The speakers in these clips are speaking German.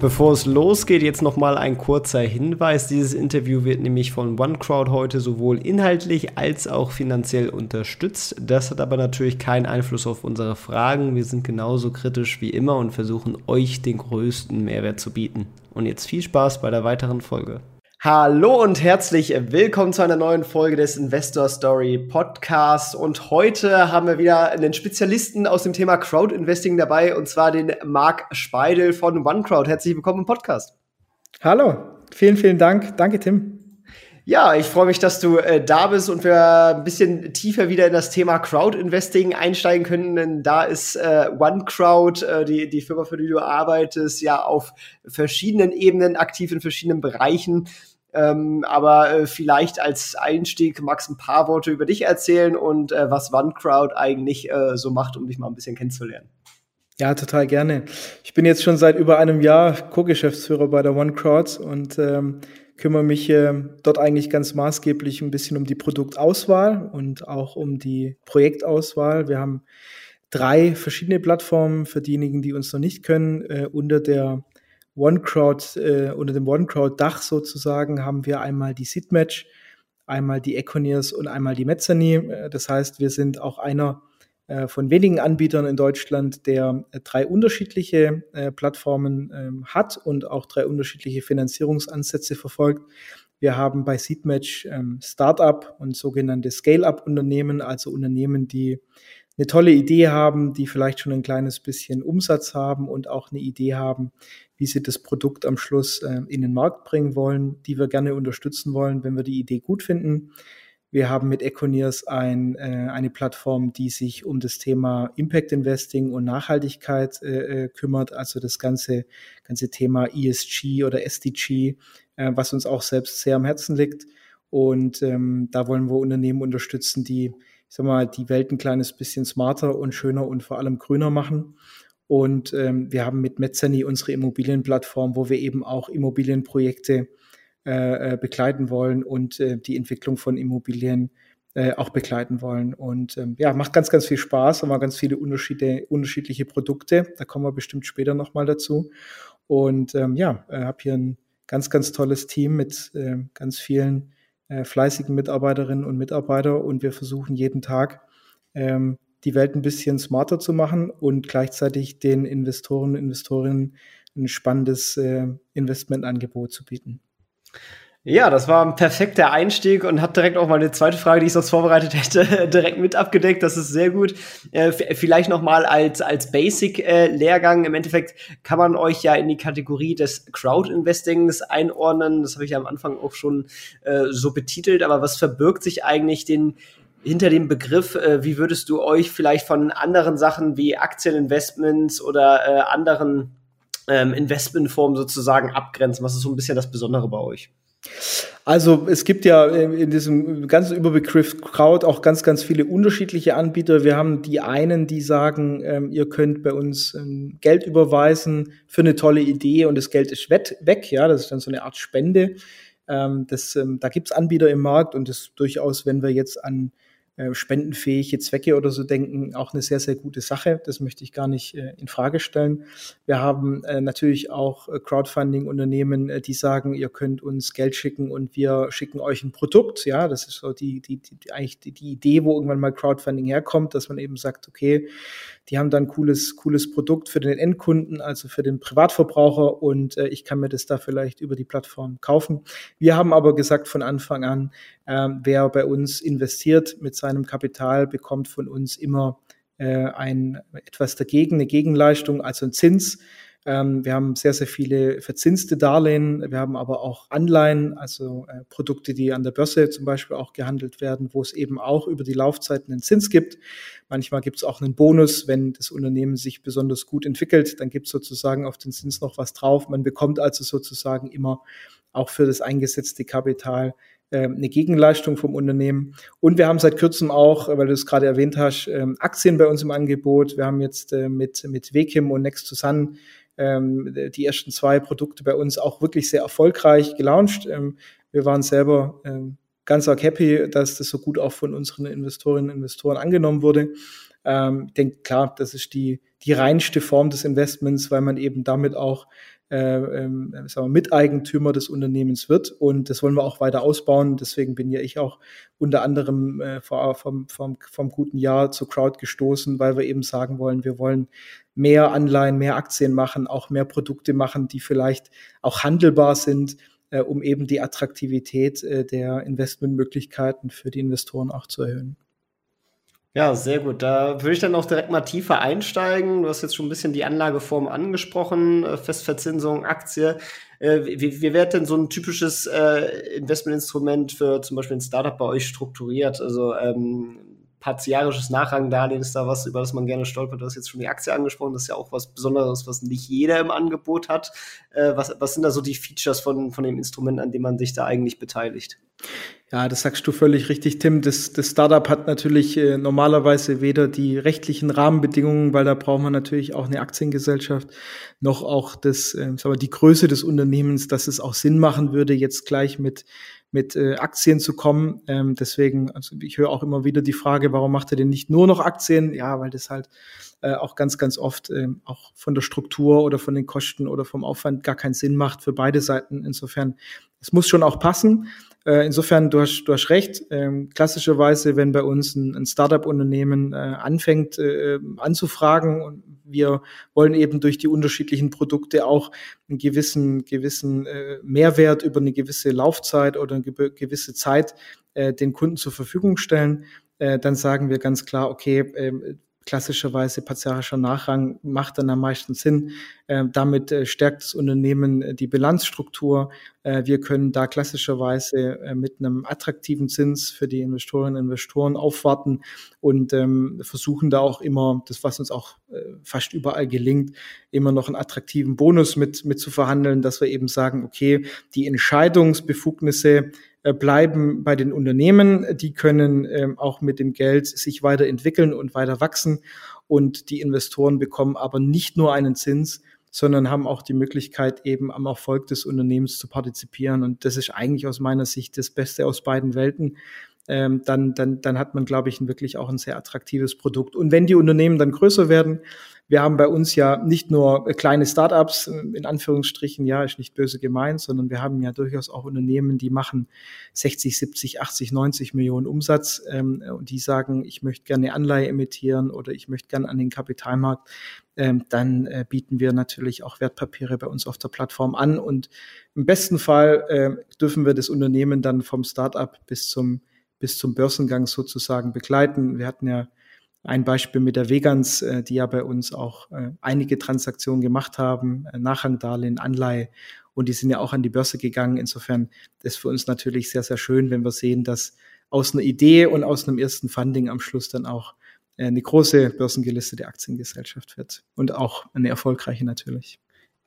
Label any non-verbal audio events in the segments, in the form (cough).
Bevor es losgeht, jetzt nochmal ein kurzer Hinweis. Dieses Interview wird nämlich von OneCrowd heute sowohl inhaltlich als auch finanziell unterstützt. Das hat aber natürlich keinen Einfluss auf unsere Fragen. Wir sind genauso kritisch wie immer und versuchen euch den größten Mehrwert zu bieten. Und jetzt viel Spaß bei der weiteren Folge. Hallo und herzlich willkommen zu einer neuen Folge des Investor Story Podcasts. Und heute haben wir wieder einen Spezialisten aus dem Thema Crowd Investing dabei, und zwar den Marc Speidel von OneCrowd. Herzlich willkommen im Podcast. Hallo, vielen, vielen Dank. Danke, Tim. Ja, ich freue mich, dass du äh, da bist und wir ein bisschen tiefer wieder in das Thema Crowd Investing einsteigen können, denn da ist äh, OneCrowd, äh, die, die Firma, für die du arbeitest, ja auf verschiedenen Ebenen aktiv in verschiedenen Bereichen. Ähm, aber äh, vielleicht als Einstieg magst du ein paar Worte über dich erzählen und äh, was OneCrowd eigentlich äh, so macht, um dich mal ein bisschen kennenzulernen. Ja, total gerne. Ich bin jetzt schon seit über einem Jahr Co-Geschäftsführer bei der OneCrowd und ähm, kümmere mich äh, dort eigentlich ganz maßgeblich ein bisschen um die Produktauswahl und auch um die Projektauswahl. Wir haben drei verschiedene Plattformen für diejenigen, die uns noch nicht können, äh, unter der OneCrowd, äh, unter dem OneCrowd-Dach sozusagen haben wir einmal die Seedmatch, einmal die Econiers und einmal die Mezzani. Äh, das heißt, wir sind auch einer äh, von wenigen Anbietern in Deutschland, der äh, drei unterschiedliche Plattformen ähm, hat und auch drei unterschiedliche Finanzierungsansätze verfolgt. Wir haben bei Seedmatch ähm, Startup und sogenannte Scale-up-Unternehmen, also Unternehmen, die eine tolle Idee haben, die vielleicht schon ein kleines bisschen Umsatz haben und auch eine Idee haben, wie sie das Produkt am Schluss äh, in den Markt bringen wollen, die wir gerne unterstützen wollen, wenn wir die Idee gut finden. Wir haben mit Econiers ein, äh, eine Plattform, die sich um das Thema Impact Investing und Nachhaltigkeit äh, äh kümmert, also das ganze, ganze Thema ESG oder SDG, äh, was uns auch selbst sehr am Herzen liegt. Und ähm, da wollen wir Unternehmen unterstützen, die, ich sag mal, die Welt ein kleines bisschen smarter und schöner und vor allem grüner machen. Und ähm, wir haben mit Mezzani unsere Immobilienplattform, wo wir eben auch Immobilienprojekte äh, äh, begleiten wollen und äh, die Entwicklung von Immobilien äh, auch begleiten wollen. Und ähm, ja, macht ganz, ganz viel Spaß, haben wir ganz viele Unterschiede, unterschiedliche Produkte. Da kommen wir bestimmt später nochmal dazu. Und ähm, ja, äh, habe hier ein ganz, ganz tolles Team mit äh, ganz vielen äh, fleißigen Mitarbeiterinnen und Mitarbeitern und wir versuchen jeden Tag ähm, die Welt ein bisschen smarter zu machen und gleichzeitig den Investoren und Investorinnen ein spannendes äh, Investmentangebot zu bieten. Ja, das war ein perfekter Einstieg und hat direkt auch meine zweite Frage, die ich sonst vorbereitet hätte, (laughs) direkt mit abgedeckt. Das ist sehr gut. Äh, vielleicht noch mal als als Basic-Lehrgang. Äh, Im Endeffekt kann man euch ja in die Kategorie des Crowd-Investings einordnen. Das habe ich ja am Anfang auch schon äh, so betitelt. Aber was verbirgt sich eigentlich den hinter dem Begriff, äh, wie würdest du euch vielleicht von anderen Sachen wie Aktieninvestments oder äh, anderen ähm, Investmentformen sozusagen abgrenzen? Was ist so ein bisschen das Besondere bei euch? Also es gibt ja in diesem ganzen Überbegriff Crowd auch ganz, ganz viele unterschiedliche Anbieter. Wir haben die einen, die sagen, ähm, ihr könnt bei uns ähm, Geld überweisen für eine tolle Idee und das Geld ist weg. Ja, das ist dann so eine Art Spende. Ähm, das, ähm, da gibt es Anbieter im Markt und das durchaus, wenn wir jetzt an äh, spendenfähige Zwecke oder so denken, auch eine sehr, sehr gute Sache. Das möchte ich gar nicht äh, in Frage stellen. Wir haben äh, natürlich auch Crowdfunding-Unternehmen, die sagen, ihr könnt uns Geld schicken und wir schicken euch ein Produkt. Ja, das ist so die, die, die eigentlich die Idee, wo irgendwann mal Crowdfunding herkommt, dass man eben sagt, okay, die haben dann cooles, cooles Produkt für den Endkunden, also für den Privatverbraucher und äh, ich kann mir das da vielleicht über die Plattform kaufen. Wir haben aber gesagt von Anfang an, äh, wer bei uns investiert mit seinem Kapital, bekommt von uns immer äh, ein etwas dagegen, eine Gegenleistung, also ein Zins. Ähm, wir haben sehr, sehr viele verzinste Darlehen. Wir haben aber auch Anleihen, also äh, Produkte, die an der Börse zum Beispiel auch gehandelt werden, wo es eben auch über die Laufzeiten einen Zins gibt. Manchmal gibt es auch einen Bonus, wenn das Unternehmen sich besonders gut entwickelt, dann gibt es sozusagen auf den Zins noch was drauf. Man bekommt also sozusagen immer auch für das eingesetzte Kapital ähm, eine Gegenleistung vom Unternehmen. Und wir haben seit kürzem auch, weil du es gerade erwähnt hast, ähm, Aktien bei uns im Angebot. Wir haben jetzt äh, mit, mit Wekim und Next to Sun ähm, die ersten zwei Produkte bei uns auch wirklich sehr erfolgreich gelauncht. Wir waren selber ganz arg happy, dass das so gut auch von unseren Investorinnen und Investoren angenommen wurde. Ähm, denke, klar, das ist die, die reinste Form des Investments, weil man eben damit auch äh, ähm, sagen wir, Miteigentümer des Unternehmens wird. Und das wollen wir auch weiter ausbauen. Deswegen bin ja ich auch unter anderem äh, vor, vom, vom, vom guten Jahr zur Crowd gestoßen, weil wir eben sagen wollen, wir wollen mehr Anleihen, mehr Aktien machen, auch mehr Produkte machen, die vielleicht auch handelbar sind, äh, um eben die Attraktivität äh, der Investmentmöglichkeiten für die Investoren auch zu erhöhen. Ja, sehr gut. Da würde ich dann auch direkt mal tiefer einsteigen. Du hast jetzt schon ein bisschen die Anlageform angesprochen, äh, Festverzinsung, Aktie. Äh, wie, wie wird denn so ein typisches äh, Investmentinstrument für zum Beispiel ein Startup bei euch strukturiert? Also ähm, partiarisches Nachrangdarlehen ist da was, über das man gerne stolpert. Du hast jetzt schon die Aktie angesprochen, das ist ja auch was Besonderes, was nicht jeder im Angebot hat. Was, was sind da so die Features von, von dem Instrument, an dem man sich da eigentlich beteiligt? Ja, das sagst du völlig richtig, Tim. Das, das Startup hat natürlich äh, normalerweise weder die rechtlichen Rahmenbedingungen, weil da braucht man natürlich auch eine Aktiengesellschaft, noch auch das, äh, sagen wir, die Größe des Unternehmens, dass es auch Sinn machen würde, jetzt gleich mit mit äh, Aktien zu kommen. Ähm, deswegen, also ich höre auch immer wieder die Frage, warum macht er denn nicht nur noch Aktien? Ja, weil das halt äh, auch ganz, ganz oft äh, auch von der Struktur oder von den Kosten oder vom Aufwand gar keinen Sinn macht für beide Seiten. Insofern, es muss schon auch passen. Äh, insofern, du hast, du hast recht. Ähm, klassischerweise, wenn bei uns ein, ein Startup-Unternehmen äh, anfängt äh, anzufragen und wir wollen eben durch die unterschiedlichen Produkte auch einen gewissen, gewissen Mehrwert über eine gewisse Laufzeit oder eine gewisse Zeit den Kunden zur Verfügung stellen, dann sagen wir ganz klar, okay, äh, klassischerweise partiarischer Nachrang macht dann am meisten Sinn. Äh, damit äh, stärkt das Unternehmen äh, die Bilanzstruktur. Äh, wir können da klassischerweise mit einem attraktiven Zins für die Investorinnen und Investoren aufwarten und ähm, versuchen da auch immer, das was uns auch fast überall gelingt, immer noch einen attraktiven Bonus mit, mit zu verhandeln, dass wir eben sagen, okay, die Entscheidungsbefugnisse bleiben bei den Unternehmen. Die können ähm, auch mit dem Geld sich weiterentwickeln und weiter wachsen. Und die Investoren bekommen aber nicht nur einen Zins, sondern haben auch die Möglichkeit, eben am Erfolg des Unternehmens zu partizipieren. Und das ist eigentlich aus meiner Sicht das Beste aus beiden Welten. Ähm, dann, dann, dann hat man, glaube ich, wirklich auch ein sehr attraktives Produkt. Und wenn die Unternehmen dann größer werden, wir haben bei uns ja nicht nur kleine Startups, in Anführungsstrichen, ja, ist nicht böse gemeint, sondern wir haben ja durchaus auch Unternehmen, die machen 60, 70, 80, 90 Millionen Umsatz ähm, und die sagen, ich möchte gerne Anleihe emittieren oder ich möchte gerne an den Kapitalmarkt. Ähm, dann äh, bieten wir natürlich auch Wertpapiere bei uns auf der Plattform an und im besten Fall äh, dürfen wir das Unternehmen dann vom Startup bis zum bis zum Börsengang sozusagen begleiten. Wir hatten ja ein Beispiel mit der Vegans, äh, die ja bei uns auch äh, einige Transaktionen gemacht haben, äh, Nachrangdarlehen, Anleihe und die sind ja auch an die Börse gegangen. Insofern ist für uns natürlich sehr, sehr schön, wenn wir sehen, dass aus einer Idee und aus einem ersten Funding am Schluss dann auch eine große börsengelistete Aktiengesellschaft wird und auch eine erfolgreiche natürlich.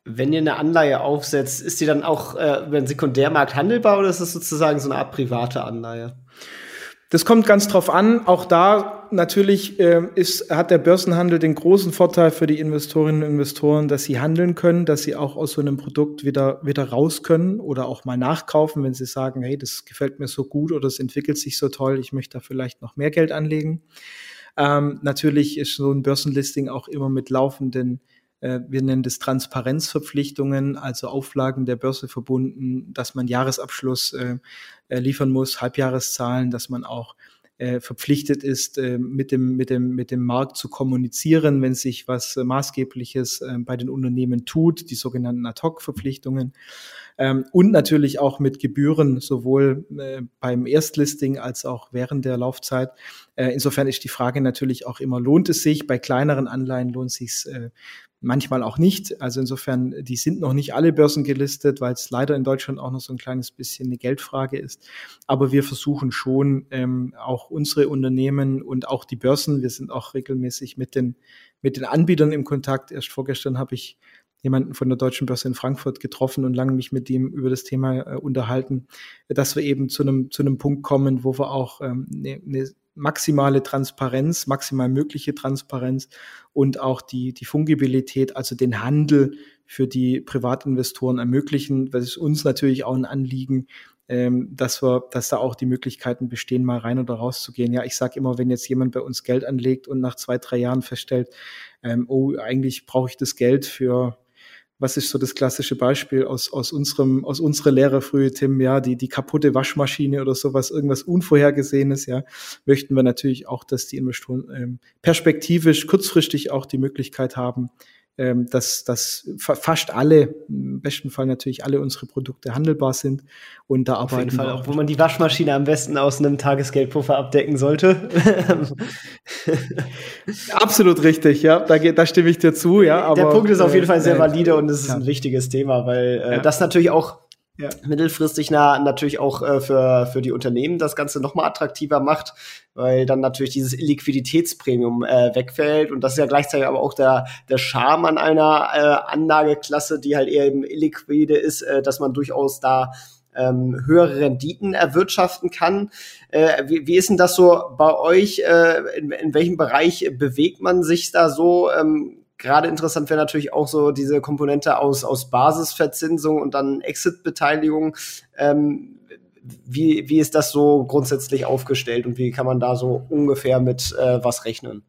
Wenn ihr eine Anleihe aufsetzt, ist die dann auch äh, über den Sekundärmarkt handelbar oder ist es sozusagen so eine Art private Anleihe? Das kommt ganz drauf an. Auch da natürlich äh, ist, hat der Börsenhandel den großen Vorteil für die Investorinnen und Investoren, dass sie handeln können, dass sie auch aus so einem Produkt wieder, wieder raus können oder auch mal nachkaufen, wenn sie sagen, hey, das gefällt mir so gut oder es entwickelt sich so toll, ich möchte da vielleicht noch mehr Geld anlegen. Ähm, natürlich ist so ein Börsenlisting auch immer mit laufenden wir nennen das Transparenzverpflichtungen, also Auflagen der Börse verbunden, dass man Jahresabschluss äh, äh, liefern muss, Halbjahreszahlen, dass man auch verpflichtet ist, mit, dem, mit, dem, mit dem Markt zu kommunizieren, wenn sich was Maßgebliches bei den Unternehmen tut, die sogenannten Ad-Hoc-Verpflichtungen. Ähm, und natürlich auch mit Gebühren, sowohl beim Erstlisting als auch während der Laufzeit. insofern ist die Frage natürlich auch immer, lohnt es sich? Bei kleineren Anleihen lohnt es sich manchmal auch nicht. Also insofern, die sind noch nicht alle Börsen gelistet, weil es leider in Deutschland auch noch so ein kleines bisschen eine Geldfrage ist. Aber wir versuchen schon ähm, auch unsere Unternehmen und auch die Börsen, wir sind auch regelmäßig mit den, mit den Anbietern im Kontakt. Erst vorgestern habe ich jemanden von der Deutschen Börse in Frankfurt getroffen und lange mich mit ihm über das Thema äh, unterhalten, dass wir eben zu einem zu einem Punkt kommen, wo wir auch ähm, eine, eine maximale Transparenz, maximal mögliche Transparenz und auch die, die Fungibilität, also den Handel für die Privatinvestoren ermöglichen. Das ist uns natürlich auch ein Anliegen, ähm, dass wir, dass da auch die Möglichkeiten bestehen, mal rein oder raus zu gehen. Ja, ich sage immer, wenn jetzt jemand bei uns Geld anlegt und nach zwei, drei Jahren feststellt, ähm, oh, eigentlich brauche ich das Geld für was ist so das klassische Beispiel aus, aus unserem, aus unserer Lehre frühe, Tim, ja, die, die kaputte Waschmaschine oder sowas, irgendwas Unvorhergesehenes, ja, möchten wir natürlich auch, dass die Investoren ähm, perspektivisch, kurzfristig auch die Möglichkeit haben, ähm, dass, dass fast alle, im besten Fall natürlich alle unsere Produkte handelbar sind. Und da Auf jeden Fall, auch, wo man die Waschmaschine am besten aus einem Tagesgeldpuffer abdecken sollte. (laughs) Absolut richtig, ja, da, da stimme ich dir zu, ja. Aber, Der Punkt ist auf jeden Fall sehr äh, valide und es ist ein wichtiges Thema, weil äh, das natürlich auch ja. mittelfristig na, natürlich auch äh, für, für die Unternehmen das Ganze nochmal attraktiver macht, weil dann natürlich dieses Liquiditätspremium äh, wegfällt. Und das ist ja gleichzeitig aber auch der, der Charme an einer äh, Anlageklasse, die halt eher eben illiquide ist, äh, dass man durchaus da ähm, höhere Renditen erwirtschaften kann. Äh, wie, wie ist denn das so bei euch? Äh, in, in welchem Bereich bewegt man sich da so? Ähm, Gerade interessant wäre natürlich auch so diese Komponente aus, aus Basisverzinsung und dann Exit-Beteiligung. Ähm, wie, wie ist das so grundsätzlich aufgestellt und wie kann man da so ungefähr mit äh, was rechnen?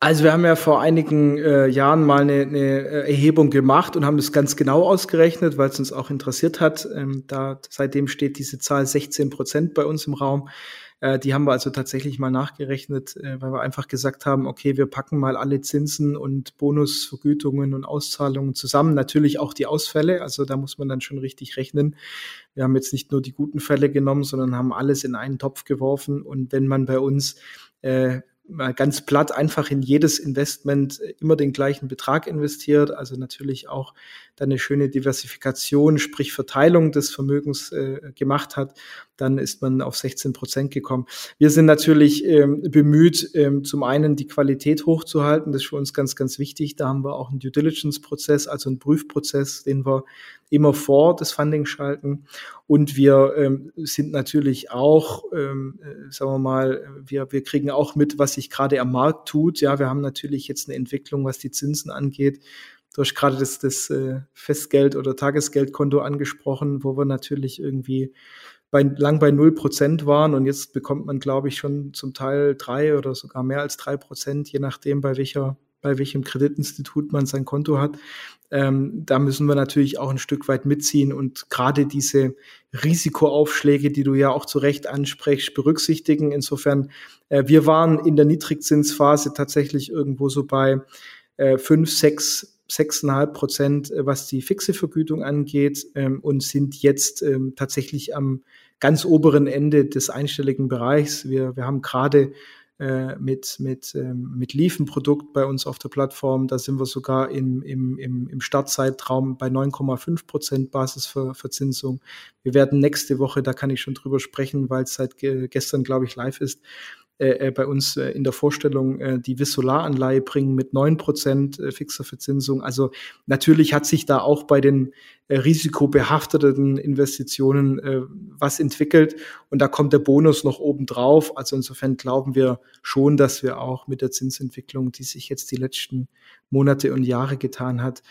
Also wir haben ja vor einigen äh, Jahren mal eine, eine äh, Erhebung gemacht und haben das ganz genau ausgerechnet, weil es uns auch interessiert hat. Ähm, da seitdem steht diese Zahl 16 Prozent bei uns im Raum. Äh, die haben wir also tatsächlich mal nachgerechnet, äh, weil wir einfach gesagt haben, okay, wir packen mal alle Zinsen und Bonusvergütungen und Auszahlungen zusammen. Natürlich auch die Ausfälle, also da muss man dann schon richtig rechnen. Wir haben jetzt nicht nur die guten Fälle genommen, sondern haben alles in einen Topf geworfen. Und wenn man bei uns äh, mal ganz platt einfach in jedes Investment immer den gleichen Betrag investiert, also natürlich auch dann eine schöne Diversifikation, sprich Verteilung des Vermögens äh, gemacht hat, dann ist man auf 16 Prozent gekommen. Wir sind natürlich ähm, bemüht, ähm, zum einen die Qualität hochzuhalten, das ist für uns ganz, ganz wichtig. Da haben wir auch einen Due Diligence-Prozess, also einen Prüfprozess, den wir immer vor das Funding schalten. Und wir ähm, sind natürlich auch, ähm, äh, sagen wir mal, wir, wir kriegen auch mit, was sich gerade am Markt tut. Ja, wir haben natürlich jetzt eine Entwicklung, was die Zinsen angeht. Du hast gerade das, das äh, Festgeld- oder Tagesgeldkonto angesprochen, wo wir natürlich irgendwie bei, lang bei null Prozent waren und jetzt bekommt man, glaube ich, schon zum Teil drei oder sogar mehr als drei Prozent, je nachdem, bei welcher bei welchem Kreditinstitut man sein Konto hat. Ähm, da müssen wir natürlich auch ein Stück weit mitziehen und gerade diese Risikoaufschläge, die du ja auch zu Recht ansprichst, berücksichtigen. Insofern, äh, wir waren in der Niedrigzinsphase tatsächlich irgendwo so bei äh, fünf, sechs 6,5 Prozent, äh, was die fixe Vergütung angeht, ähm, und sind jetzt ähm, tatsächlich am ganz oberen Ende des einstelligen Bereichs. Wir, wir haben gerade äh, mit, mit, ähm, mit Leaf-Produkt bei uns auf der Plattform. Da sind wir sogar im, im, im, im Startzeitraum bei 9,5 Prozent Basisverzinsung. Wir werden nächste Woche, da kann ich schon drüber sprechen, weil es seit gestern, glaube ich, live ist, äh, äh, bei uns äh, in der Vorstellung äh, die Vissolaranleihe bringen mit neun Prozent äh, fixer Verzinsung. Also natürlich hat sich da auch bei den äh, risikobehafteten Investitionen äh, was entwickelt und da kommt der Bonus noch oben drauf. Also insofern glauben wir schon, dass wir auch mit der Zinsentwicklung, die sich jetzt die letzten Monate und Jahre getan hat,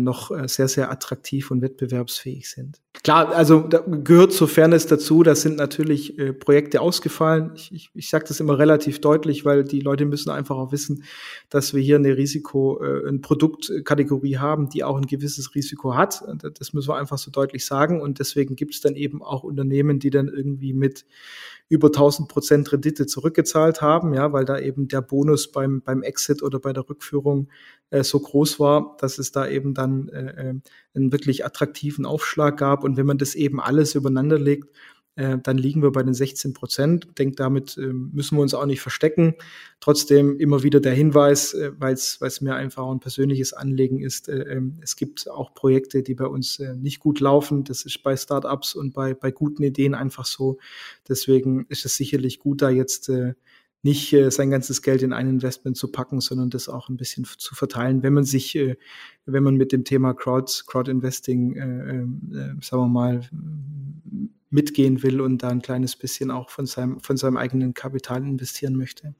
noch äh, sehr, sehr attraktiv und wettbewerbsfähig sind. Klar, also da gehört zur Fairness dazu, da sind natürlich äh, Projekte ausgefallen. Ich, ich, ich sage das immer relativ deutlich, weil die Leute müssen einfach auch wissen, dass wir hier eine Risiko, äh, eine Produktkategorie haben, die auch ein gewisses Risiko hat. Das müssen wir einfach so deutlich sagen. Und deswegen gibt es dann eben auch Unternehmen, die dann irgendwie mit über 1000 Prozent Rendite zurückgezahlt haben, ja, weil da eben der Bonus beim, beim Exit oder bei der Rückführung äh, so groß war, dass es da eben dann äh, äh einen wirklich attraktiven Aufschlag gab. Und wenn man das eben alles übereinander legt, äh, dann liegen wir bei den 16 Prozent. Ich denke, damit äh, müssen wir uns auch nicht verstecken. Trotzdem immer wieder der Hinweis, äh, weil es mir einfach ein persönliches Anliegen ist. Äh, ähm, es gibt auch Projekte, die bei uns nicht gut laufen. Das ist bei Startups und bei, bei guten Ideen einfach so. Deswegen ist es sicherlich gut, da jetzt nicht äh, sein ganzes Geld in ein Investment zu packen, sondern das auch ein bisschen zu verteilen, wenn man sich, äh, wenn man mit dem Thema Crowd, Crowd Investing, äh, äh, sagen wir mal, mitgehen will und da ein kleines bisschen auch von seinem, von seinem eigenen Kapital investieren möchte.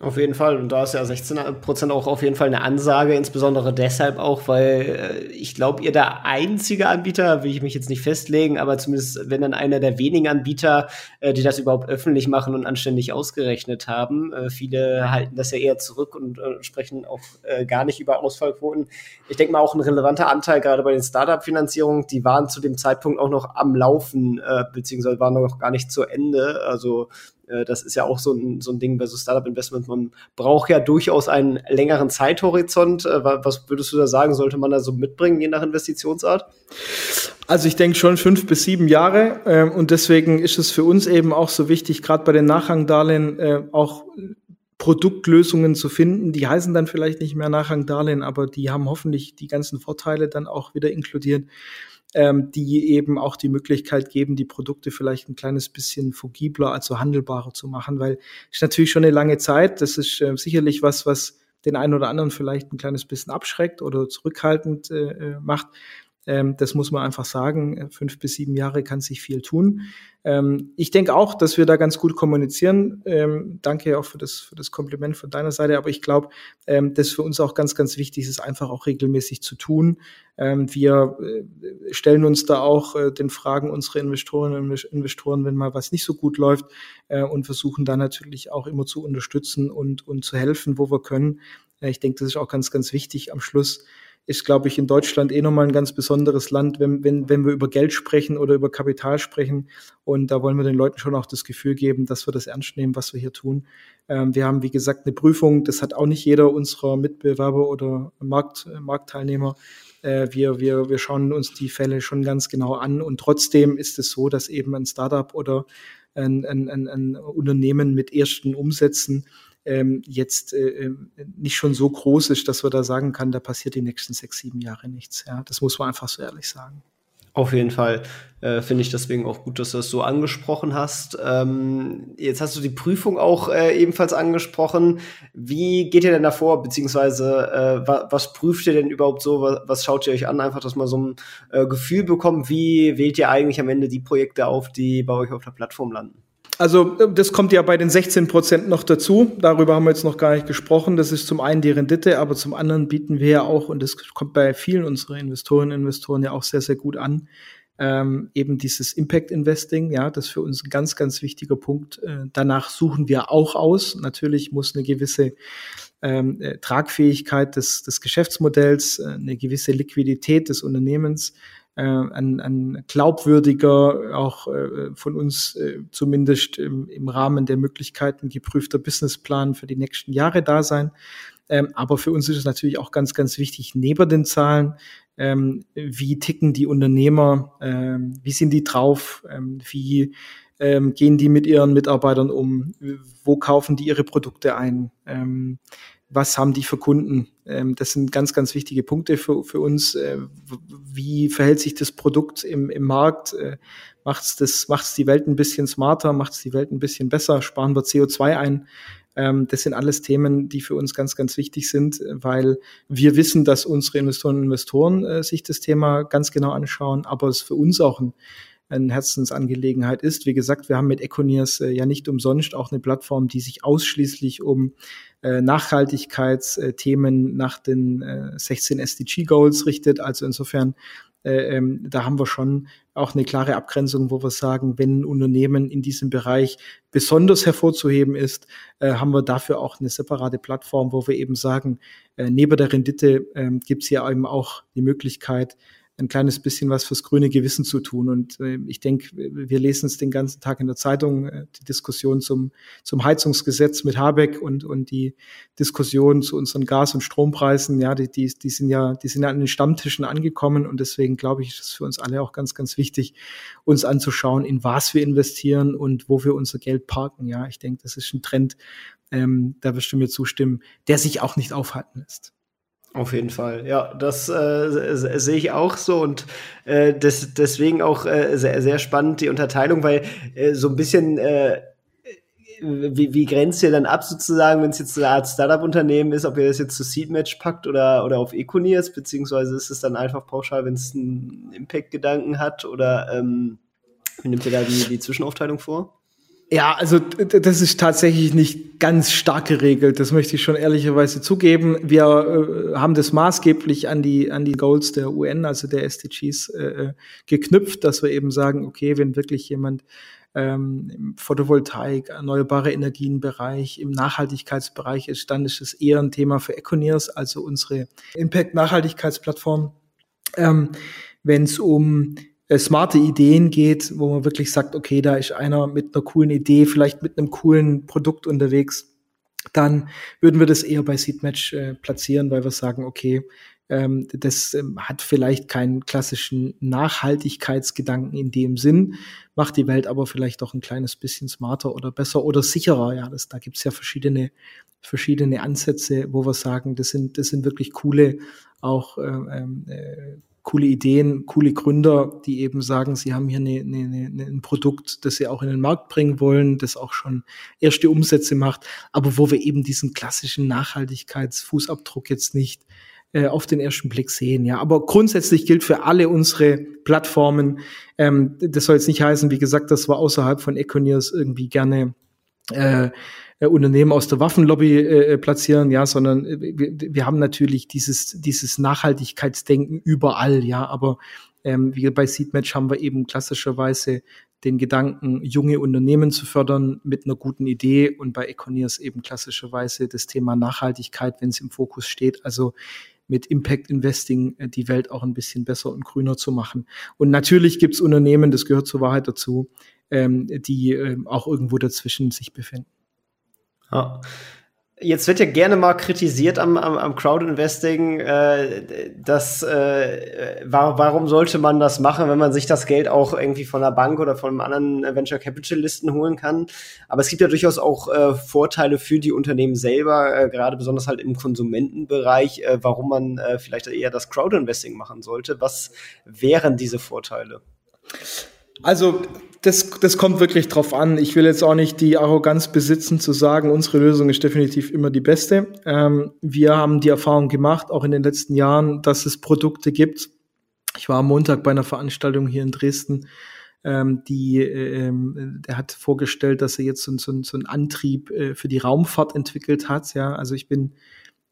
Auf jeden Fall. Und da ist ja 16% auch auf jeden Fall eine Ansage, insbesondere deshalb auch, weil äh, ich glaube, ihr der einzige Anbieter, will ich mich jetzt nicht festlegen, aber zumindest wenn dann einer der wenigen Anbieter, äh, die das überhaupt öffentlich machen und anständig ausgerechnet haben. Äh, viele halten das ja eher zurück und äh, sprechen auch äh, gar nicht über Ausfallquoten. Ich denke mal auch ein relevanter Anteil, gerade bei den Startup-Finanzierungen, die waren zu dem Zeitpunkt auch noch am Laufen, äh, beziehungsweise waren noch gar nicht zu Ende. Also äh, das ist ja auch so ein, so ein Ding bei so Startup-Investment. Man braucht ja durchaus einen längeren Zeithorizont. Äh, was würdest du da sagen, sollte man da so mitbringen, je nach Investitionsart? Also ich denke schon fünf bis sieben Jahre. Ähm, und deswegen ist es für uns eben auch so wichtig, gerade bei den Nachrangdarlehen äh, auch Produktlösungen zu finden. Die heißen dann vielleicht nicht mehr Nachrangdarlehen, aber die haben hoffentlich die ganzen Vorteile dann auch wieder inkludiert ähm, die eben auch die Möglichkeit geben, die Produkte vielleicht ein kleines bisschen fugibler, also handelbarer zu machen, weil ist natürlich schon eine lange Zeit. Das ist äh, sicherlich was, was den einen oder anderen vielleicht ein kleines bisschen abschreckt oder zurückhaltend äh, äh macht. Ähm, das muss man einfach sagen. Fünf bis sieben Jahre kann sich viel tun. Ähm, ich denke auch, dass wir da ganz gut kommunizieren. Ähm, danke auch für das, für das Kompliment von deiner Seite. Aber ich glaube, dass für uns auch ganz, ganz wichtig ist, einfach auch regelmäßig zu tun. Wir äh, stellen uns da auch äh, den Fragen unserer Investorinnen und Investoren, wenn mal was nicht so gut läuft äh, und versuchen da natürlich auch immer zu unterstützen und, und zu helfen, wo wir können. Äh, ich denke, das ist auch ganz, ganz wichtig am Schluss ist, glaube ich, in Deutschland eh nochmal ein ganz besonderes Land, wenn, wenn, wenn wir über Geld sprechen oder über Kapital sprechen. Und da wollen wir den Leuten schon auch das Gefühl geben, dass wir das ernst nehmen, was wir hier tun. Ähm, wir haben, wie gesagt, eine Prüfung. Das hat auch nicht jeder unserer Mitbewerber oder Markt, Marktteilnehmer. Äh, wir, wir, wir schauen uns die Fälle schon ganz genau an. Und trotzdem ist es so, dass eben ein Startup oder ein, ein, ein, ein Unternehmen mit ersten Umsätzen ähm, jetzt äh, ähm, nicht schon so groß ist, dass wir da sagen kann, da passiert die nächsten sechs, sieben Jahre nichts. Ja, das muss man einfach so ehrlich sagen. Auf jeden Fall äh, finde ich deswegen auch gut, dass du das so angesprochen hast. Ähm, jetzt hast du die Prüfung auch äh, ebenfalls angesprochen. Wie geht ihr denn davor, beziehungsweise äh, wa was prüft ihr denn überhaupt so? Was, was, schaut ihr euch an? Einfach, dass man so ein äh, Gefühl bekommt, wie wählt ihr eigentlich am Ende die Projekte auf, die bei euch auf der Plattform landen? Also das kommt ja bei den 16 Prozent noch dazu. Darüber haben wir jetzt noch gar nicht gesprochen. Das ist zum einen die Rendite, aber zum anderen bieten wir ja auch, und das kommt bei vielen unserer Investorinnen und Investoren ja auch sehr, sehr gut an, ähm, eben dieses Impact Investing, ja, das ist für uns ein ganz, ganz wichtiger Punkt. Äh, danach suchen wir auch aus. Natürlich muss eine gewisse ähm, äh, Tragfähigkeit des, des Geschäftsmodells, äh, eine gewisse Liquidität des Unternehmens äh, ein, ein glaubwürdiger, auch äh, von uns äh, zumindest im, im Rahmen der Möglichkeiten geprüfter Businessplan für die nächsten Jahre da sein. Ähm, aber für uns ist es natürlich auch ganz, ganz wichtig, neben den Zahlen, ähm, wie ticken die Unternehmer, ähm, wie sind die drauf, ähm, wie ähm, gehen die mit ihren Mitarbeitern um, wo kaufen die ihre Produkte ein, ähm, was haben die für Kunden? Ähm, das sind ganz, ganz wichtige Punkte für, für uns. Äh, wie verhält sich das Produkt im, im Markt? Äh, macht es das, macht's die Welt ein bisschen smarter? Macht es die Welt ein bisschen besser? Sparen wir CO2 ein? Ähm, das sind alles Themen, die für uns ganz, ganz wichtig sind, weil wir wissen, dass unsere Investoren und Investoren äh, sich das Thema ganz genau anschauen, aber es für uns auch ein eine Herzensangelegenheit ist. Wie gesagt, wir haben mit Econiers äh, ja nicht umsonst auch eine Plattform, die sich ausschließlich um äh, Nachhaltigkeitsthemen nach den äh, 16 SDG Goals richtet. Also insofern äh, ähm, da haben wir schon auch eine klare Abgrenzung, wo wir sagen, wenn ein Unternehmen in diesem Bereich besonders hervorzuheben ist, äh, haben wir dafür auch eine separate Plattform, wo wir eben sagen, äh, neben der Rendite äh, gibt es hier eben auch die Möglichkeit, ein kleines bisschen was fürs grüne Gewissen zu tun. Und äh, ich denke, wir lesen es den ganzen Tag in der Zeitung, äh, die Diskussion zum, zum Heizungsgesetz mit Habeck und, und die Diskussion zu unseren Gas- und Strompreisen, ja, die, die, die sind ja, die sind ja an den Stammtischen angekommen und deswegen glaube ich, ist es für uns alle auch ganz, ganz wichtig, uns anzuschauen, in was wir investieren und wo wir unser Geld parken. Ja, ich denke, das ist ein Trend, ähm, da wirst du mir zustimmen, der sich auch nicht aufhalten lässt. Auf jeden Fall, ja, das äh, sehe ich auch so und äh, des, deswegen auch äh, sehr, sehr spannend die Unterteilung, weil äh, so ein bisschen äh, wie, wie grenzt ihr dann ab sozusagen, wenn es jetzt eine Art Startup-Unternehmen ist, ob ihr das jetzt zu Seedmatch packt oder, oder auf Econiers, beziehungsweise ist es dann einfach pauschal, wenn es einen Impact-Gedanken hat oder ähm, wie nimmt ihr da die, die Zwischenaufteilung vor? Ja, also das ist tatsächlich nicht ganz stark geregelt. Das möchte ich schon ehrlicherweise zugeben. Wir äh, haben das maßgeblich an die an die Goals der UN, also der SDGs, äh, äh, geknüpft, dass wir eben sagen, okay, wenn wirklich jemand ähm, im Photovoltaik, erneuerbare Energienbereich, im Nachhaltigkeitsbereich ist, dann ist es eher ein Thema für Econiers, also unsere Impact-Nachhaltigkeitsplattform. Ähm, wenn es um äh, smarte Ideen geht, wo man wirklich sagt, okay, da ist einer mit einer coolen Idee, vielleicht mit einem coolen Produkt unterwegs, dann würden wir das eher bei Seedmatch äh, platzieren, weil wir sagen, okay, ähm, das ähm, hat vielleicht keinen klassischen Nachhaltigkeitsgedanken in dem Sinn, macht die Welt aber vielleicht doch ein kleines bisschen smarter oder besser oder sicherer. Ja, das, da gibt's ja verschiedene, verschiedene Ansätze, wo wir sagen, das sind, das sind wirklich coole, auch ähm, äh, coole Ideen, coole Gründer, die eben sagen, sie haben hier eine, eine, eine, ein Produkt, das sie auch in den Markt bringen wollen, das auch schon erste Umsätze macht, aber wo wir eben diesen klassischen Nachhaltigkeitsfußabdruck jetzt nicht äh, auf den ersten Blick sehen. Ja, aber grundsätzlich gilt für alle unsere Plattformen. Ähm, das soll jetzt nicht heißen, wie gesagt, dass wir außerhalb von Econiers irgendwie gerne äh, äh, Unternehmen aus der Waffenlobby äh, platzieren, ja, sondern äh, wir, wir haben natürlich dieses, dieses Nachhaltigkeitsdenken überall, ja, aber ähm, wie bei Seedmatch haben wir eben klassischerweise den Gedanken, junge Unternehmen zu fördern mit einer guten Idee und bei Econiers eben klassischerweise das Thema Nachhaltigkeit, wenn es im Fokus steht. Also mit Impact Investing äh, die Welt auch ein bisschen besser und grüner zu machen. Und natürlich gibt es Unternehmen, das gehört zur Wahrheit dazu, ähm, die ähm, auch irgendwo dazwischen sich befinden. Ja. Jetzt wird ja gerne mal kritisiert am, am, am Crowd-Investing, äh, dass äh, warum sollte man das machen, wenn man sich das Geld auch irgendwie von der Bank oder von einem anderen Venture Capitalisten holen kann. Aber es gibt ja durchaus auch äh, Vorteile für die Unternehmen selber, äh, gerade besonders halt im Konsumentenbereich, äh, warum man äh, vielleicht eher das Crowd-Investing machen sollte. Was wären diese Vorteile? Also das, das kommt wirklich drauf an. Ich will jetzt auch nicht die Arroganz besitzen zu sagen, unsere Lösung ist definitiv immer die beste. Ähm, wir haben die Erfahrung gemacht, auch in den letzten Jahren, dass es Produkte gibt. Ich war am Montag bei einer Veranstaltung hier in Dresden. Ähm, die, ähm, der hat vorgestellt, dass er jetzt so, so, so einen Antrieb äh, für die Raumfahrt entwickelt hat. Ja, also ich bin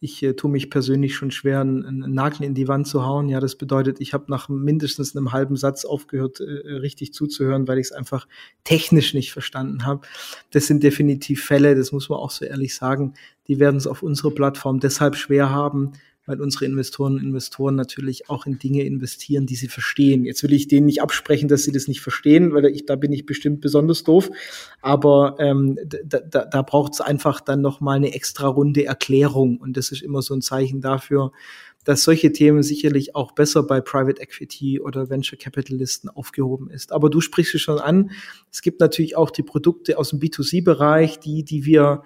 ich äh, tue mich persönlich schon schwer, einen, Nagel in die Wand zu hauen. Ja, das bedeutet, ich habe nach mindestens einem halben Satz aufgehört, äh, richtig zuzuhören, weil ich es einfach technisch nicht verstanden habe. Das sind definitiv Fälle, das muss man auch so ehrlich sagen, die werden es auf unserer Plattform deshalb schwer haben, weil unsere Investoren und Investoren natürlich auch in Dinge investieren, die sie verstehen. Jetzt will ich denen nicht absprechen, dass sie das nicht verstehen, weil ich, da bin ich bestimmt besonders doof. Aber ähm, da, da, da braucht es einfach dann noch mal eine extra Runde Erklärung und das ist immer so ein Zeichen dafür, dass solche Themen sicherlich auch besser bei Private Equity oder Venture Capitalisten aufgehoben ist. Aber du sprichst es schon an. Es gibt natürlich auch die Produkte aus dem B2C-Bereich, die, die wir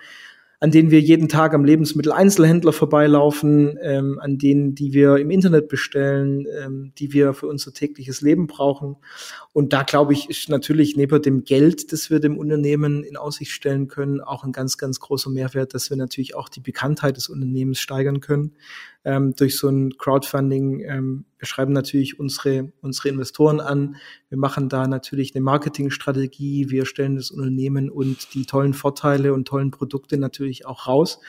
an denen wir jeden Tag am Lebensmitteleinzelhändler vorbeilaufen, ähm, an denen, die wir im Internet bestellen, ähm, die wir für unser tägliches Leben brauchen. Und da glaube ich, ist natürlich neben dem Geld, das wir dem Unternehmen in Aussicht stellen können, auch ein ganz, ganz großer Mehrwert, dass wir natürlich auch die Bekanntheit des Unternehmens steigern können ähm, durch so ein Crowdfunding. Ähm, wir schreiben natürlich unsere, unsere Investoren an. Wir machen da natürlich eine Marketingstrategie. Wir stellen das Unternehmen und die tollen Vorteile und tollen Produkte natürlich auch raus.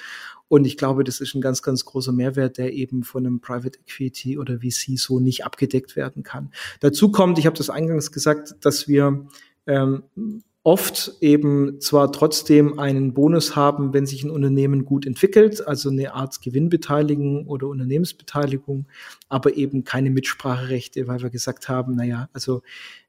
Und ich glaube, das ist ein ganz, ganz großer Mehrwert, der eben von einem Private Equity oder VC so nicht abgedeckt werden kann. Dazu kommt, ich habe das eingangs gesagt, dass wir ähm, oft eben zwar trotzdem einen Bonus haben, wenn sich ein Unternehmen gut entwickelt, also eine Art Gewinnbeteiligung oder Unternehmensbeteiligung, aber eben keine Mitspracherechte, weil wir gesagt haben, na ja, also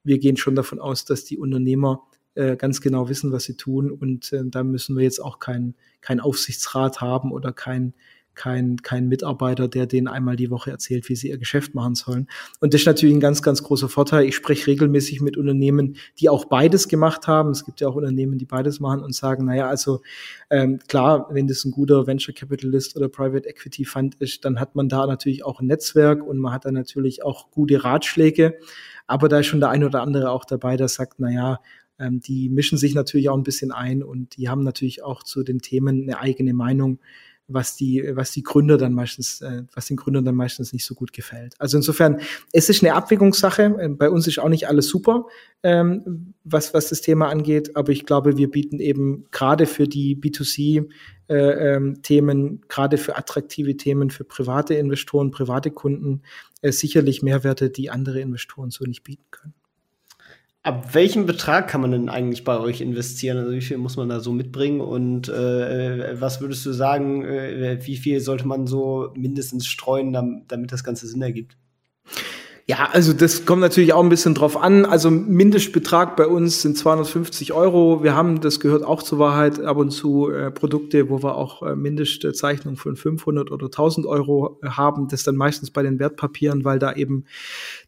wir gehen schon davon aus, dass die Unternehmer äh, ganz genau wissen, was sie tun und äh, da müssen wir jetzt auch kein, kein Aufsichtsrat haben oder kein kein, kein Mitarbeiter, der denen einmal die Woche erzählt, wie sie ihr Geschäft machen sollen. Und das ist natürlich ein ganz, ganz großer Vorteil. Ich spreche regelmäßig mit Unternehmen, die auch beides gemacht haben. Es gibt ja auch Unternehmen, die beides machen und sagen, naja, also ähm, klar, wenn das ein guter Venture Capitalist oder Private Equity Fund ist, dann hat man da natürlich auch ein Netzwerk und man hat da natürlich auch gute Ratschläge. Aber da ist schon der ein oder andere auch dabei, der sagt, naja, ähm, die mischen sich natürlich auch ein bisschen ein und die haben natürlich auch zu den Themen eine eigene Meinung was die, was die Gründer dann meistens, äh, was den Gründern dann meistens nicht so gut gefällt. Also insofern, es ist eine Abwägungssache. Ähm, bei uns ist auch nicht alles super, ähm, was, was das Thema angeht, aber ich glaube, wir bieten eben gerade für die B2C äh, ähm, Themen, gerade für attraktive Themen für private Investoren, private Kunden, äh, sicherlich Mehrwerte, die andere Investoren so nicht bieten können. Ab welchem Betrag kann man denn eigentlich bei euch investieren? Also wie viel muss man da so mitbringen? Und äh, was würdest du sagen, äh, wie viel sollte man so mindestens streuen, damit das Ganze Sinn ergibt? Ja, also das kommt natürlich auch ein bisschen drauf an. Also Mindestbetrag bei uns sind 250 Euro. Wir haben, das gehört auch zur Wahrheit, ab und zu äh, Produkte, wo wir auch äh, Mindestzeichnungen von 500 oder 1000 Euro äh, haben. Das dann meistens bei den Wertpapieren, weil da eben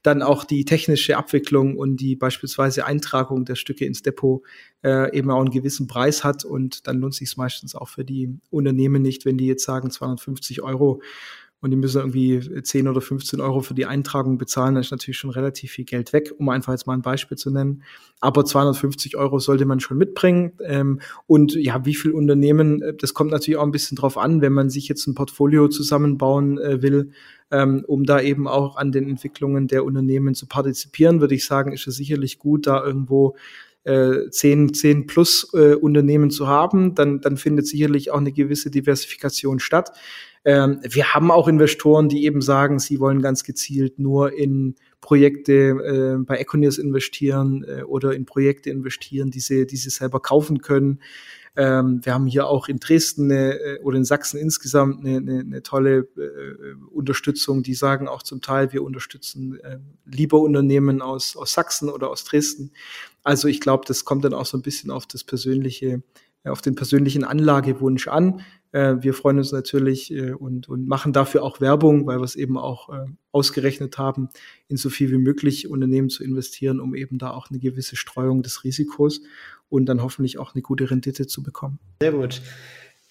dann auch die technische Abwicklung und die beispielsweise Eintragung der Stücke ins Depot äh, eben auch einen gewissen Preis hat. Und dann lohnt sich es meistens auch für die Unternehmen nicht, wenn die jetzt sagen 250 Euro und die müssen irgendwie 10 oder 15 Euro für die Eintragung bezahlen, dann ist natürlich schon relativ viel Geld weg, um einfach jetzt mal ein Beispiel zu nennen. Aber 250 Euro sollte man schon mitbringen. Ähm, und ja, wie viel Unternehmen, äh, das kommt natürlich auch ein bisschen drauf an, wenn man sich jetzt ein Portfolio zusammenbauen äh, will, ähm, um da eben auch an den Entwicklungen der Unternehmen zu partizipieren, würde ich sagen, ist es sicherlich gut, da irgendwo äh, 10, 10 plus äh, Unternehmen zu haben, dann, dann findet sicherlich auch eine gewisse Diversifikation statt. Ähm, wir haben auch Investoren, die eben sagen, sie wollen ganz gezielt nur in Projekte äh, bei Econius investieren äh, oder in Projekte investieren, die sie, die sie selber kaufen können. Ähm, wir haben hier auch in Dresden eine, äh, oder in Sachsen insgesamt eine, eine, eine tolle äh, Unterstützung. Die sagen auch zum Teil, wir unterstützen äh, lieber Unternehmen aus, aus Sachsen oder aus Dresden. Also ich glaube, das kommt dann auch so ein bisschen auf das persönliche, auf den persönlichen Anlagewunsch an. Äh, wir freuen uns natürlich äh, und, und machen dafür auch Werbung, weil wir es eben auch äh, ausgerechnet haben, in so viel wie möglich Unternehmen zu investieren, um eben da auch eine gewisse Streuung des Risikos und dann hoffentlich auch eine gute Rendite zu bekommen. Sehr gut.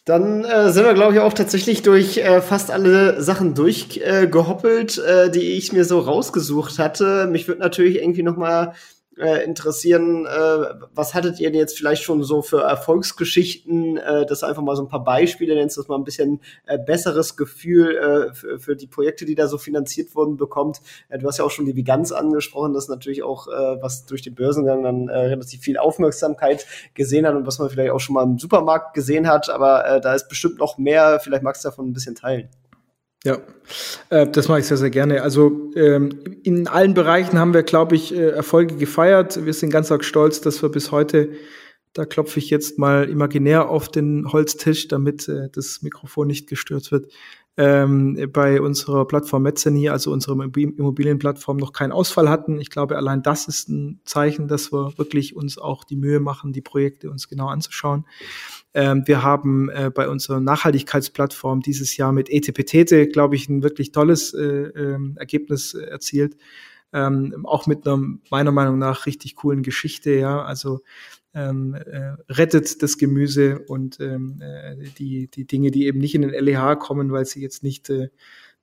Dann äh, sind wir, glaube ich, auch tatsächlich durch äh, fast alle Sachen durchgehoppelt, äh, die ich mir so rausgesucht hatte. Mich würde natürlich irgendwie noch mal äh, interessieren, äh, was hattet ihr denn jetzt vielleicht schon so für Erfolgsgeschichten, äh, dass einfach mal so ein paar Beispiele nennst, dass man ein bisschen äh, besseres Gefühl äh, für, für die Projekte, die da so finanziert wurden, bekommt. Äh, du hast ja auch schon die Veganz angesprochen, das natürlich auch, äh, was durch den Börsengang dann äh, relativ viel Aufmerksamkeit gesehen hat und was man vielleicht auch schon mal im Supermarkt gesehen hat, aber äh, da ist bestimmt noch mehr, vielleicht magst du davon ein bisschen teilen. Ja, äh, das mache ich sehr, sehr gerne. Also ähm, in allen Bereichen haben wir, glaube ich, äh, Erfolge gefeiert. Wir sind ganz arg stolz, dass wir bis heute, da klopfe ich jetzt mal imaginär auf den Holztisch, damit äh, das Mikrofon nicht gestört wird, ähm, bei unserer Plattform Mezzanine, also unserer Immobilienplattform, noch keinen Ausfall hatten. Ich glaube, allein das ist ein Zeichen, dass wir wirklich uns auch die Mühe machen, die Projekte uns genau anzuschauen. Ähm, wir haben äh, bei unserer Nachhaltigkeitsplattform dieses Jahr mit ETPTete, glaube ich, ein wirklich tolles äh, ähm, Ergebnis äh, erzielt. Ähm, auch mit einer meiner Meinung nach richtig coolen Geschichte, ja. Also ähm, äh, rettet das Gemüse und ähm, äh, die, die Dinge, die eben nicht in den LEH kommen, weil sie jetzt nicht, äh,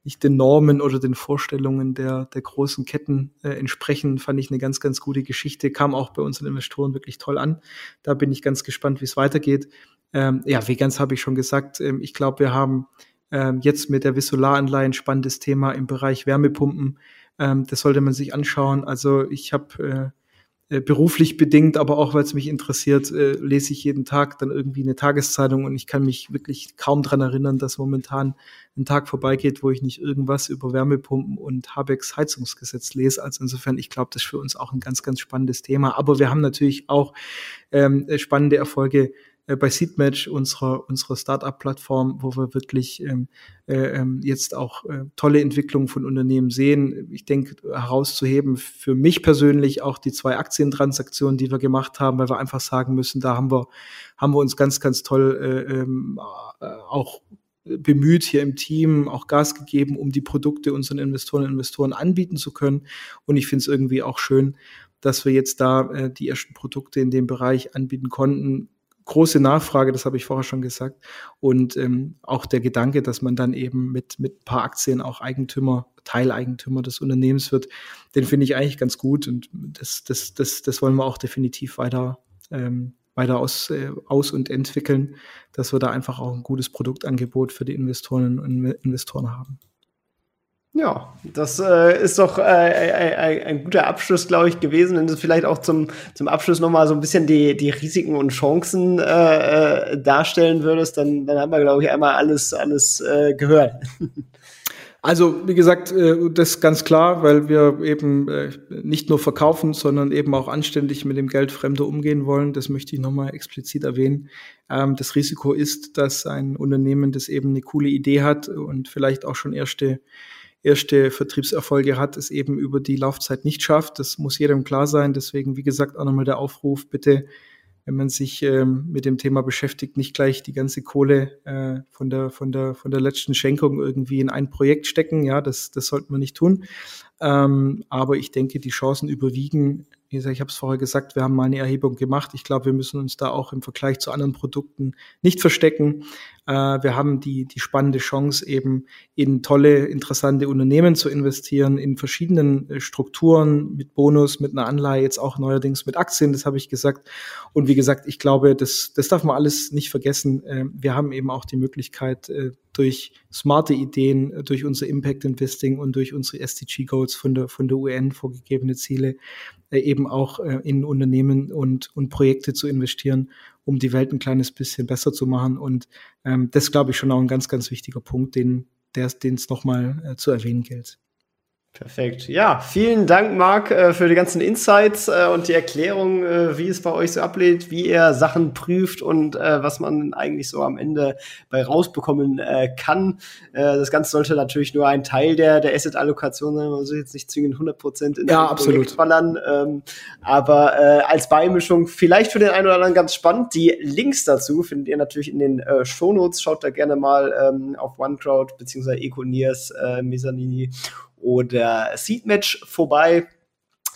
nicht den Normen oder den Vorstellungen der, der großen Ketten äh, entsprechen, fand ich eine ganz, ganz gute Geschichte. Kam auch bei unseren Investoren wirklich toll an. Da bin ich ganz gespannt, wie es weitergeht. Ähm, ja, Vegans habe ich schon gesagt. Ähm, ich glaube, wir haben ähm, jetzt mit der Vissolaranleihe ein spannendes Thema im Bereich Wärmepumpen. Ähm, das sollte man sich anschauen. Also ich habe äh, beruflich bedingt, aber auch weil es mich interessiert, äh, lese ich jeden Tag dann irgendwie eine Tageszeitung und ich kann mich wirklich kaum dran erinnern, dass momentan ein Tag vorbeigeht, wo ich nicht irgendwas über Wärmepumpen und Habecks Heizungsgesetz lese. Also insofern, ich glaube, das ist für uns auch ein ganz, ganz spannendes Thema. Aber wir haben natürlich auch ähm, spannende Erfolge äh, bei Seedmatch, unserer, unserer Startup-Plattform, wo wir wirklich ähm, äh, ähm, jetzt auch äh, tolle Entwicklungen von Unternehmen sehen. Ich denke, herauszuheben für mich persönlich auch die zwei Aktientransaktionen, die wir gemacht haben, weil wir einfach sagen müssen, da haben wir, haben wir uns ganz, ganz toll äh, ähm, äh, auch bemüht hier im Team, auch Gas gegeben, um die Produkte unseren Investoren und Investoren anbieten zu können. Und ich finde es irgendwie auch schön, dass wir jetzt da äh, die ersten Produkte in dem Bereich anbieten konnten, große Nachfrage, das habe ich vorher schon gesagt. Und ähm, auch der Gedanke, dass man dann eben mit, mit ein paar Aktien auch Eigentümer Teileigentümer des Unternehmens wird, den finde ich eigentlich ganz gut und das, das, das, das wollen wir auch definitiv weiter, ähm, weiter aus, äh, aus und entwickeln, dass wir da einfach auch ein gutes Produktangebot für die Investorinnen und Investoren haben. Ja, das äh, ist doch äh, ein, ein guter Abschluss, glaube ich, gewesen. Wenn du vielleicht auch zum, zum Abschluss nochmal so ein bisschen die, die Risiken und Chancen äh, äh, darstellen würdest, dann, dann haben wir, glaube ich, einmal alles, alles äh, gehört. (laughs) Also, wie gesagt, äh, das ist ganz klar, weil wir eben äh, nicht nur verkaufen, sondern eben auch anständig mit dem Geld Fremder umgehen wollen. Das möchte ich nochmal explizit erwähnen. Ähm, das Risiko ist, dass ein Unternehmen, das eben eine coole Idee hat und vielleicht auch schon erste erste Vertriebserfolge hat, es eben über die Laufzeit nicht schafft. Das muss jedem klar sein. Deswegen, wie gesagt, auch nochmal der Aufruf, bitte, wenn man sich ähm, mit dem Thema beschäftigt, nicht gleich die ganze Kohle äh, von der von der von der letzten Schenkung irgendwie in ein Projekt stecken. Ja, das das sollten wir nicht tun. Ähm, aber ich denke, die Chancen überwiegen, wie gesagt, ich habe es vorher gesagt, wir haben mal eine Erhebung gemacht. Ich glaube, wir müssen uns da auch im Vergleich zu anderen Produkten nicht verstecken. Äh, wir haben die, die spannende Chance, eben in tolle, interessante Unternehmen zu investieren, in verschiedenen äh, Strukturen, mit Bonus, mit einer Anleihe, jetzt auch neuerdings mit Aktien, das habe ich gesagt. Und wie gesagt, ich glaube, das, das darf man alles nicht vergessen. Äh, wir haben eben auch die Möglichkeit, äh, durch smarte Ideen, äh, durch unser Impact Investing und durch unsere SDG Goals von der, von der UN vorgegebene Ziele äh, eben auch äh, in Unternehmen und, und Projekte zu investieren, um die Welt ein kleines bisschen besser zu machen. Und ähm, das glaube ich schon auch ein ganz, ganz wichtiger Punkt, den den es nochmal äh, zu erwähnen gilt. Perfekt. Ja, vielen Dank, Marc, äh, für die ganzen Insights äh, und die Erklärung, äh, wie es bei euch so ablehnt, wie ihr Sachen prüft und was man eigentlich so am Ende bei rausbekommen kann. Das Ganze sollte natürlich nur ein Teil der, der Asset-Allokation sein. Man soll jetzt nicht zwingend 100 Prozent in ja, absolut. ballern. Ähm, aber als Beimischung vielleicht für den einen oder anderen ganz spannend. Die Links dazu findet ihr natürlich in den Shownotes. Schaut da gerne mal ähm, auf OneCrowd beziehungsweise Econiers, Mesanini oder Seedmatch vorbei.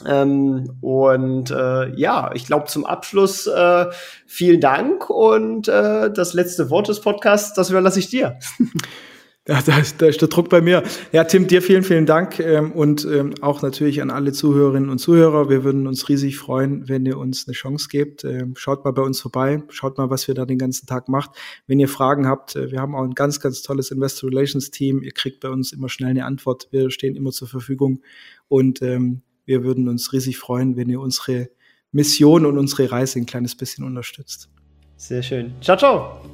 Ähm, und äh, ja, ich glaube zum Abschluss äh, vielen Dank und äh, das letzte Wort des Podcasts, das überlasse ich dir. (laughs) Ja, da ist, da ist der Druck bei mir. Ja, Tim, dir vielen, vielen Dank ähm, und ähm, auch natürlich an alle Zuhörerinnen und Zuhörer. Wir würden uns riesig freuen, wenn ihr uns eine Chance gebt. Ähm, schaut mal bei uns vorbei, schaut mal, was wir da den ganzen Tag macht. Wenn ihr Fragen habt, äh, wir haben auch ein ganz, ganz tolles Investor Relations Team. Ihr kriegt bei uns immer schnell eine Antwort. Wir stehen immer zur Verfügung und ähm, wir würden uns riesig freuen, wenn ihr unsere Mission und unsere Reise ein kleines bisschen unterstützt. Sehr schön. Ciao, ciao.